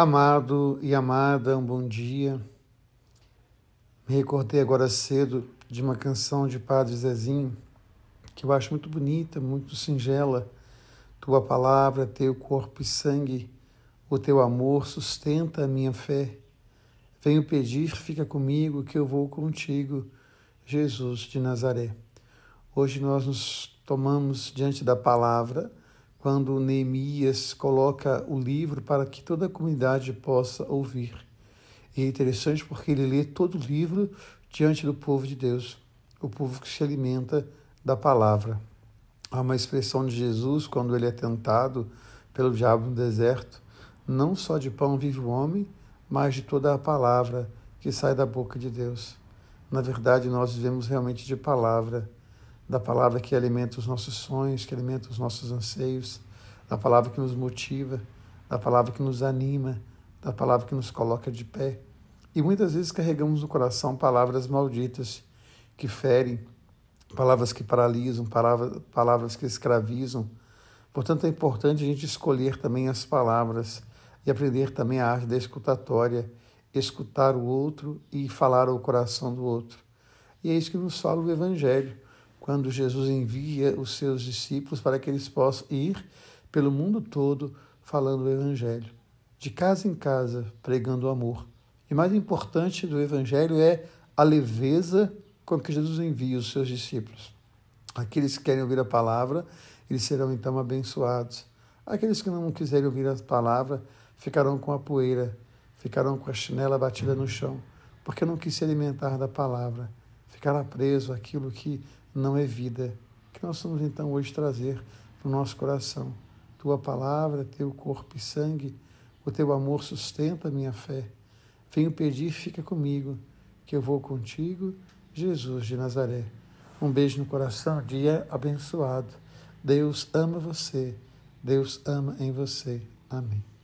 Amado e amada, um bom dia. Me recordei agora cedo de uma canção de Padre Zezinho que eu acho muito bonita, muito singela. Tua palavra, teu corpo e sangue, o teu amor sustenta a minha fé. Venho pedir, fica comigo, que eu vou contigo, Jesus de Nazaré. Hoje nós nos tomamos diante da palavra quando Neemias coloca o livro para que toda a comunidade possa ouvir. E é interessante porque ele lê todo o livro diante do povo de Deus, o povo que se alimenta da palavra. Há uma expressão de Jesus quando ele é tentado pelo diabo no deserto: não só de pão vive o homem, mas de toda a palavra que sai da boca de Deus. Na verdade, nós vivemos realmente de palavra da palavra que alimenta os nossos sonhos, que alimenta os nossos anseios, da palavra que nos motiva, da palavra que nos anima, da palavra que nos coloca de pé. E muitas vezes carregamos no coração palavras malditas que ferem, palavras que paralisam, palavras, palavras que escravizam. Portanto, é importante a gente escolher também as palavras e aprender também a arte da escutatória, escutar o outro e falar ao coração do outro. E é isso que nos fala o Evangelho quando Jesus envia os seus discípulos para que eles possam ir pelo mundo todo falando o Evangelho, de casa em casa, pregando o amor. E mais importante do Evangelho é a leveza com que Jesus envia os seus discípulos. Aqueles que querem ouvir a palavra, eles serão então abençoados. Aqueles que não quiserem ouvir a palavra, ficarão com a poeira, ficarão com a chinela batida no chão, porque não quis se alimentar da palavra, ficará preso àquilo que não é vida. Que nós vamos então hoje trazer para o nosso coração. Tua palavra, teu corpo e sangue, o teu amor sustenta a minha fé. Venho pedir, fica comigo, que eu vou contigo, Jesus de Nazaré. Um beijo no coração, dia abençoado. Deus ama você, Deus ama em você. Amém.